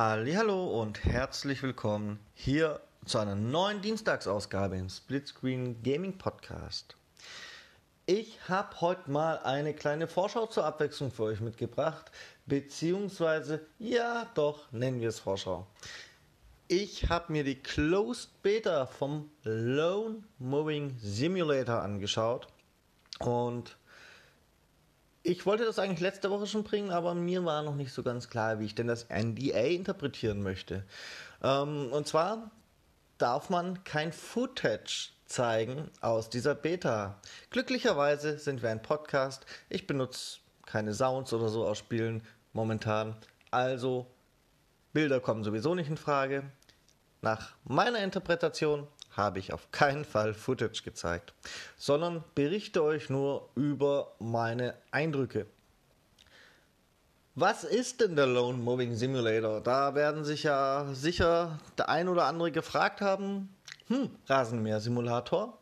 Hallo und herzlich willkommen hier zu einer neuen Dienstagsausgabe im Splitscreen Gaming Podcast. Ich habe heute mal eine kleine Vorschau zur Abwechslung für euch mitgebracht, beziehungsweise ja, doch nennen wir es Vorschau. Ich habe mir die Closed Beta vom Lone Moving Simulator angeschaut und ich wollte das eigentlich letzte Woche schon bringen, aber mir war noch nicht so ganz klar, wie ich denn das NDA interpretieren möchte. Ähm, und zwar darf man kein Footage zeigen aus dieser Beta. Glücklicherweise sind wir ein Podcast. Ich benutze keine Sounds oder so aus Spielen momentan. Also Bilder kommen sowieso nicht in Frage. Nach meiner Interpretation habe ich auf keinen Fall Footage gezeigt, sondern berichte euch nur über meine Eindrücke. Was ist denn der Lone Moving Simulator? Da werden sich ja sicher der ein oder andere gefragt haben. Hm, Rasenmäher-Simulator.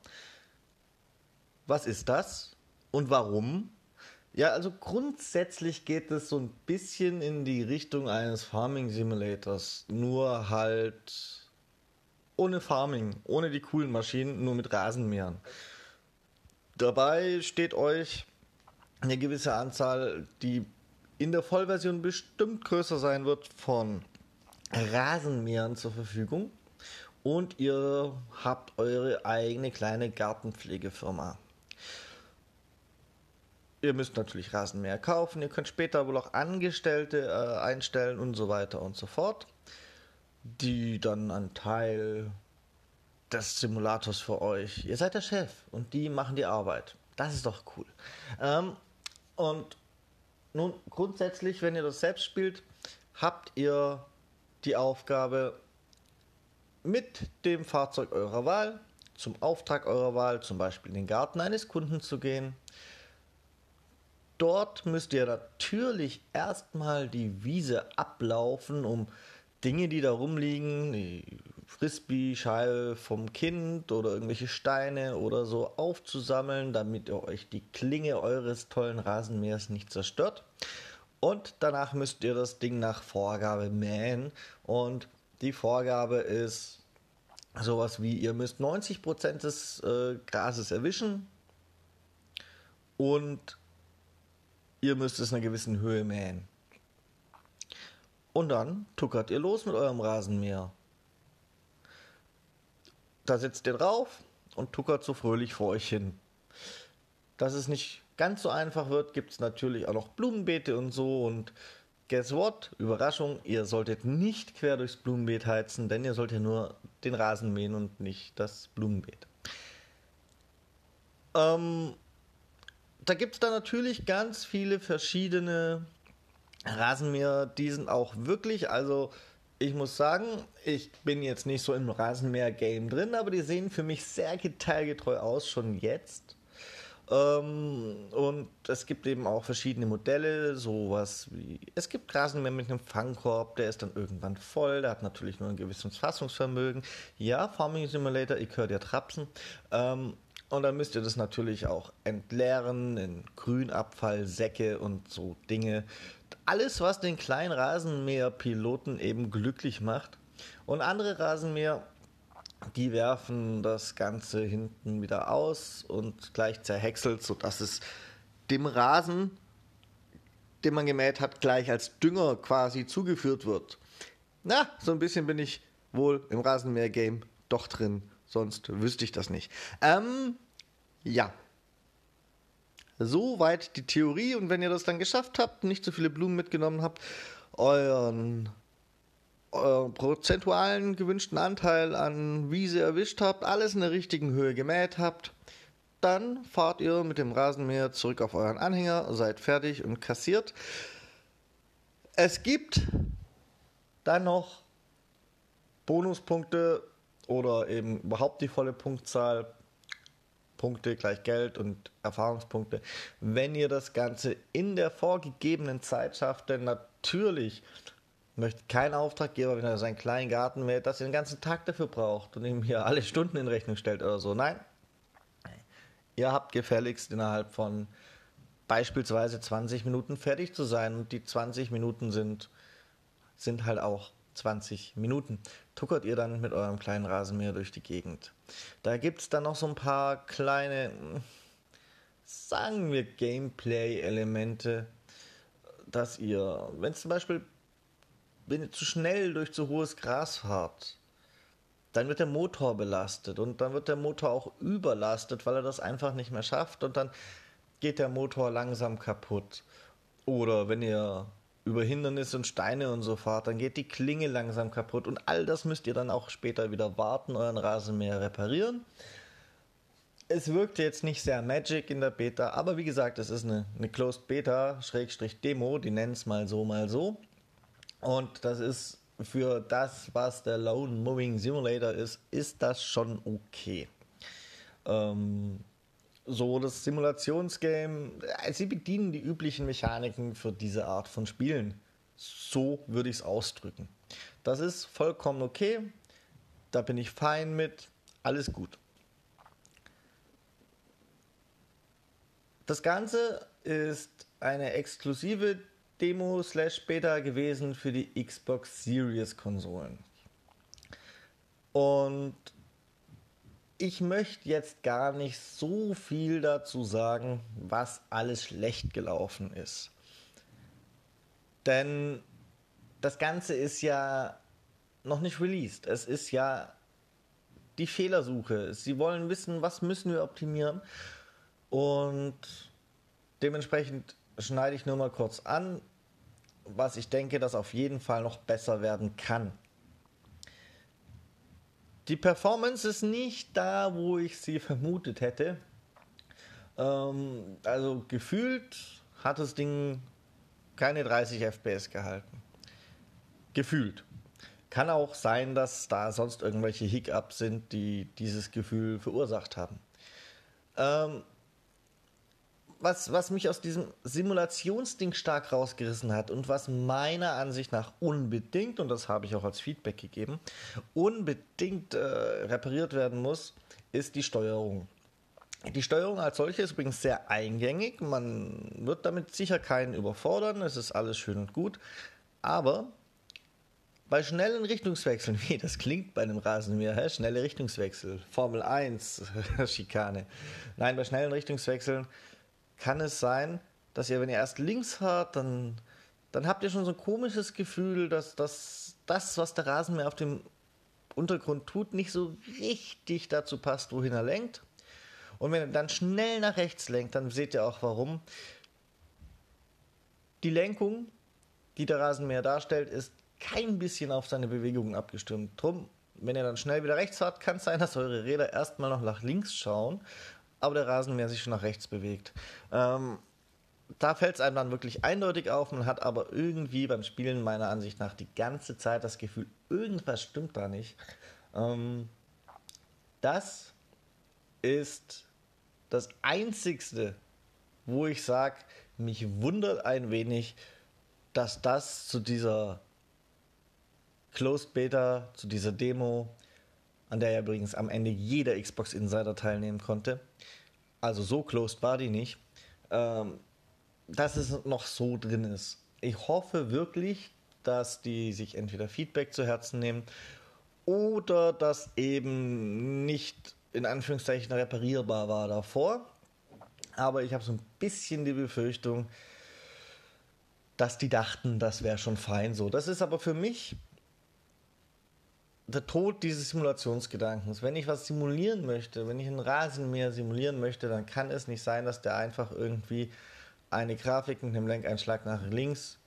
Was ist das und warum? Ja, also grundsätzlich geht es so ein bisschen in die Richtung eines Farming Simulators, nur halt ohne Farming, ohne die coolen Maschinen, nur mit Rasenmähern. Dabei steht euch eine gewisse Anzahl, die in der Vollversion bestimmt größer sein wird, von Rasenmähern zur Verfügung. Und ihr habt eure eigene kleine Gartenpflegefirma. Ihr müsst natürlich Rasenmäher kaufen, ihr könnt später wohl auch Angestellte äh, einstellen und so weiter und so fort die dann ein Teil des Simulators für euch. Ihr seid der Chef und die machen die Arbeit. Das ist doch cool. Ähm, und nun grundsätzlich, wenn ihr das selbst spielt, habt ihr die Aufgabe, mit dem Fahrzeug eurer Wahl zum Auftrag eurer Wahl, zum Beispiel in den Garten eines Kunden zu gehen. Dort müsst ihr natürlich erstmal die Wiese ablaufen, um Dinge, die da rumliegen, die Frisbee-Scheibe vom Kind oder irgendwelche Steine oder so aufzusammeln, damit ihr euch die Klinge eures tollen Rasenmähers nicht zerstört. Und danach müsst ihr das Ding nach Vorgabe mähen. Und die Vorgabe ist sowas wie, ihr müsst 90% des äh, Grases erwischen und ihr müsst es in einer gewissen Höhe mähen. Und dann tuckert ihr los mit eurem Rasenmäher. Da sitzt ihr drauf und tuckert so fröhlich vor euch hin. Dass es nicht ganz so einfach wird, gibt es natürlich auch noch Blumenbeete und so. Und guess what? Überraschung, ihr solltet nicht quer durchs Blumenbeet heizen, denn ihr sollt ja nur den Rasen mähen und nicht das Blumenbeet. Ähm, da gibt es dann natürlich ganz viele verschiedene Rasenmäher, die sind auch wirklich, also ich muss sagen, ich bin jetzt nicht so im Rasenmäher-Game drin, aber die sehen für mich sehr detailgetreu aus, schon jetzt. Ähm, und es gibt eben auch verschiedene Modelle, sowas wie, es gibt Rasenmäher mit einem Fangkorb, der ist dann irgendwann voll, der hat natürlich nur ein gewisses Fassungsvermögen. Ja, Farming Simulator, ich höre dir Trapsen. Ähm, und dann müsst ihr das natürlich auch entleeren in Grünabfall, Säcke und so Dinge alles, was den kleinen Rasenmäher-Piloten eben glücklich macht. Und andere Rasenmäher, die werfen das Ganze hinten wieder aus und gleich zerhäckselt, sodass es dem Rasen, den man gemäht hat, gleich als Dünger quasi zugeführt wird. Na, so ein bisschen bin ich wohl im Rasenmäher-Game doch drin, sonst wüsste ich das nicht. Ähm, ja, Soweit die Theorie. Und wenn ihr das dann geschafft habt, nicht so viele Blumen mitgenommen habt, euren, euren prozentualen gewünschten Anteil an Wiese erwischt habt, alles in der richtigen Höhe gemäht habt, dann fahrt ihr mit dem Rasenmäher zurück auf euren Anhänger, seid fertig und kassiert. Es gibt dann noch Bonuspunkte oder eben überhaupt die volle Punktzahl Punkte gleich Geld und Erfahrungspunkte. Wenn ihr das Ganze in der vorgegebenen Zeit schafft, denn natürlich möchte kein Auftraggeber, wenn er seinen kleinen Garten mäht, dass er den ganzen Tag dafür braucht und ihm hier alle Stunden in Rechnung stellt oder so. Nein. Ihr habt gefälligst innerhalb von beispielsweise 20 Minuten fertig zu sein und die 20 Minuten sind, sind halt auch 20 Minuten. Tuckert ihr dann mit eurem kleinen Rasenmäher durch die Gegend. Da gibt es dann noch so ein paar kleine, sagen wir, Gameplay-Elemente, dass ihr, wenn zum Beispiel, wenn ihr zu schnell durch zu hohes Gras fahrt, dann wird der Motor belastet und dann wird der Motor auch überlastet, weil er das einfach nicht mehr schafft und dann geht der Motor langsam kaputt. Oder wenn ihr über Hindernisse und Steine und so fahrt, dann geht die Klinge langsam kaputt und all das müsst ihr dann auch später wieder warten, euren Rasenmäher reparieren. Es wirkte jetzt nicht sehr Magic in der Beta, aber wie gesagt, es ist eine, eine Closed Beta, Schrägstrich Demo, die nennen es mal so, mal so. Und das ist für das, was der Lone Moving Simulator ist, ist das schon okay. Ähm, so das Simulationsgame, äh, sie bedienen die üblichen Mechaniken für diese Art von Spielen. So würde ich es ausdrücken. Das ist vollkommen okay. Da bin ich fein mit. Alles gut. Das Ganze ist eine exklusive Demo slash Beta gewesen für die Xbox Series Konsolen. Und ich möchte jetzt gar nicht so viel dazu sagen, was alles schlecht gelaufen ist. Denn das Ganze ist ja noch nicht released. Es ist ja die Fehlersuche. Sie wollen wissen, was müssen wir optimieren. Und dementsprechend schneide ich nur mal kurz an, was ich denke, dass auf jeden Fall noch besser werden kann. Die Performance ist nicht da, wo ich sie vermutet hätte. Ähm, also gefühlt hat das Ding keine 30 FPS gehalten. Gefühlt. Kann auch sein, dass da sonst irgendwelche Hiccups sind, die dieses Gefühl verursacht haben. Ähm, was, was mich aus diesem Simulationsding stark rausgerissen hat und was meiner Ansicht nach unbedingt, und das habe ich auch als Feedback gegeben, unbedingt äh, repariert werden muss, ist die Steuerung. Die Steuerung als solche ist übrigens sehr eingängig. Man wird damit sicher keinen überfordern. Es ist alles schön und gut. Aber bei schnellen Richtungswechseln, wie das klingt bei einem Rasenmäher, hä? schnelle Richtungswechsel, Formel 1, Schikane. Nein, bei schnellen Richtungswechseln kann es sein, dass ihr, wenn ihr erst links fahrt, dann, dann habt ihr schon so ein komisches Gefühl, dass, dass das, was der Rasenmäher auf dem Untergrund tut, nicht so richtig dazu passt, wohin er lenkt. Und wenn er dann schnell nach rechts lenkt, dann seht ihr auch warum. Die Lenkung, die der Rasenmäher darstellt, ist kein bisschen auf seine Bewegungen abgestimmt. Drum, wenn ihr dann schnell wieder rechts fahrt, kann es sein, dass eure Räder erstmal noch nach links schauen aber der Rasenmäher sich schon nach rechts bewegt. Ähm, da fällt es einem dann wirklich eindeutig auf. Man hat aber irgendwie beim Spielen meiner Ansicht nach die ganze Zeit das Gefühl, irgendwas stimmt da nicht. Ähm, das ist das Einzigste, wo ich sage, mich wundert ein wenig, dass das zu dieser Closed Beta, zu dieser Demo an der ja übrigens am Ende jeder Xbox Insider teilnehmen konnte. Also so closed war die nicht. Ähm, dass es noch so drin ist. Ich hoffe wirklich, dass die sich entweder Feedback zu Herzen nehmen oder dass eben nicht in Anführungszeichen reparierbar war davor. Aber ich habe so ein bisschen die Befürchtung, dass die dachten, das wäre schon fein so. Das ist aber für mich der Tod dieses Simulationsgedankens. Wenn ich was simulieren möchte, wenn ich einen Rasenmäher simulieren möchte, dann kann es nicht sein, dass der einfach irgendwie eine Grafik mit einem Lenkeinschlag nach links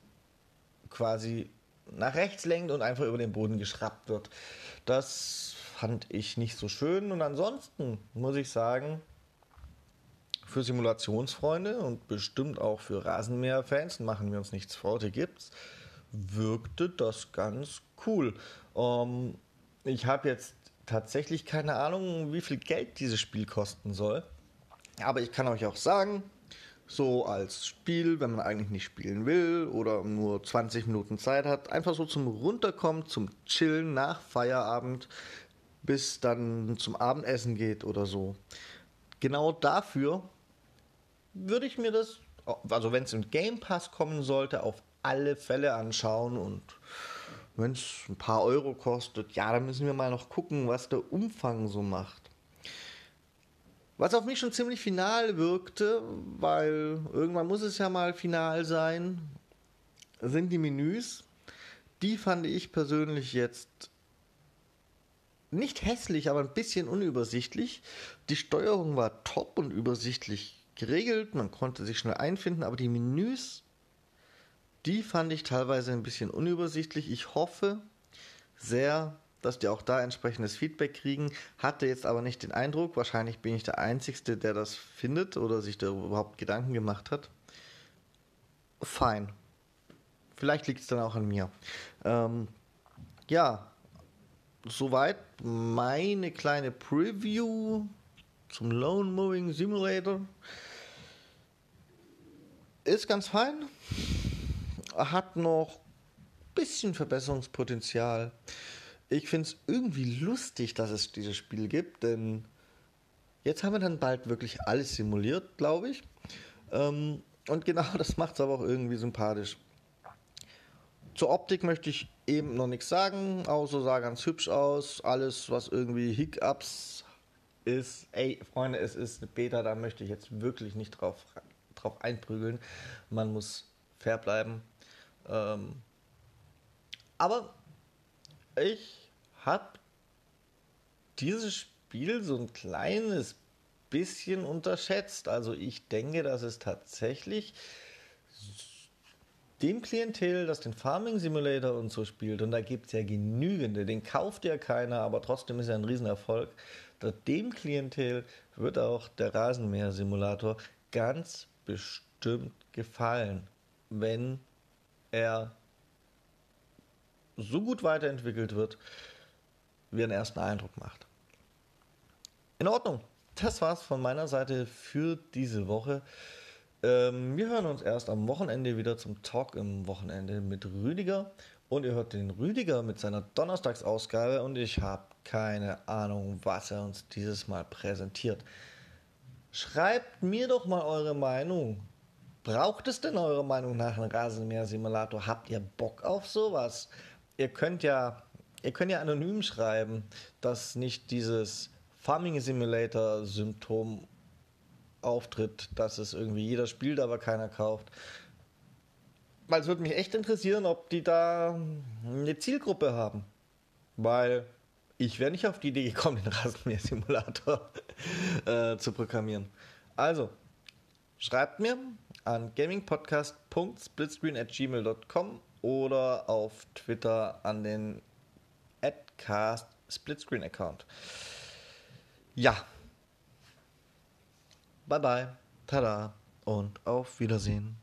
quasi nach rechts lenkt und einfach über den Boden geschraubt wird. Das fand ich nicht so schön und ansonsten muss ich sagen, für Simulationsfreunde und bestimmt auch für Rasenmäher-Fans, machen wir uns nichts vor, die gibt's, wirkte das ganz cool. Ähm, ich habe jetzt tatsächlich keine Ahnung, wie viel Geld dieses Spiel kosten soll. Aber ich kann euch auch sagen, so als Spiel, wenn man eigentlich nicht spielen will oder nur 20 Minuten Zeit hat, einfach so zum Runterkommen, zum Chillen nach Feierabend, bis dann zum Abendessen geht oder so. Genau dafür würde ich mir das, also wenn es im Game Pass kommen sollte, auf alle Fälle anschauen und wenn es ein paar Euro kostet, ja, dann müssen wir mal noch gucken, was der Umfang so macht. Was auf mich schon ziemlich final wirkte, weil irgendwann muss es ja mal final sein, sind die Menüs. Die fand ich persönlich jetzt nicht hässlich, aber ein bisschen unübersichtlich. Die Steuerung war top und übersichtlich geregelt, man konnte sich schnell einfinden, aber die Menüs, die fand ich teilweise ein bisschen unübersichtlich. Ich hoffe sehr, dass die auch da entsprechendes Feedback kriegen. Hatte jetzt aber nicht den Eindruck, wahrscheinlich bin ich der Einzige, der das findet oder sich da überhaupt Gedanken gemacht hat. Fein. Vielleicht liegt es dann auch an mir. Ähm, ja, soweit meine kleine Preview zum Lone Moving Simulator. Ist ganz fein. Hat noch ein bisschen Verbesserungspotenzial. Ich finde es irgendwie lustig, dass es dieses Spiel gibt, denn jetzt haben wir dann bald wirklich alles simuliert, glaube ich. Ähm, und genau das macht es aber auch irgendwie sympathisch. Zur Optik möchte ich eben noch nichts sagen, außer sah ganz hübsch aus. Alles, was irgendwie Hiccups ist, ey, Freunde, es ist eine Beta, da möchte ich jetzt wirklich nicht drauf, drauf einprügeln. Man muss fair bleiben. Ähm, aber ich habe dieses Spiel so ein kleines bisschen unterschätzt. Also ich denke, dass es tatsächlich dem Klientel, das den Farming Simulator und so spielt, und da gibt es ja genügende, den kauft ja keiner, aber trotzdem ist er ein Riesenerfolg. Dem Klientel wird auch der Rasenmäher Simulator ganz bestimmt gefallen, wenn er so gut weiterentwickelt wird, wie er einen ersten Eindruck macht. In Ordnung. Das war's von meiner Seite für diese Woche. Ähm, wir hören uns erst am Wochenende wieder zum Talk im Wochenende mit Rüdiger. Und ihr hört den Rüdiger mit seiner Donnerstagsausgabe und ich habe keine Ahnung, was er uns dieses Mal präsentiert. Schreibt mir doch mal eure Meinung. Braucht es denn eure Meinung nach einem Rasenmäher-Simulator? Habt ihr Bock auf sowas? Ihr könnt ja, ihr könnt ja anonym schreiben, dass nicht dieses Farming Simulator-Symptom auftritt, dass es irgendwie jeder spielt, aber keiner kauft. Weil es würde mich echt interessieren, ob die da eine Zielgruppe haben. Weil ich wäre nicht auf die Idee gekommen, den Rasenmäher-Simulator äh, zu programmieren. Also, schreibt mir an gamingpodcast.splitscreen.gmail.com oder auf Twitter an den Adcast Splitscreen Account. Ja. Bye bye. Tada und auf Wiedersehen.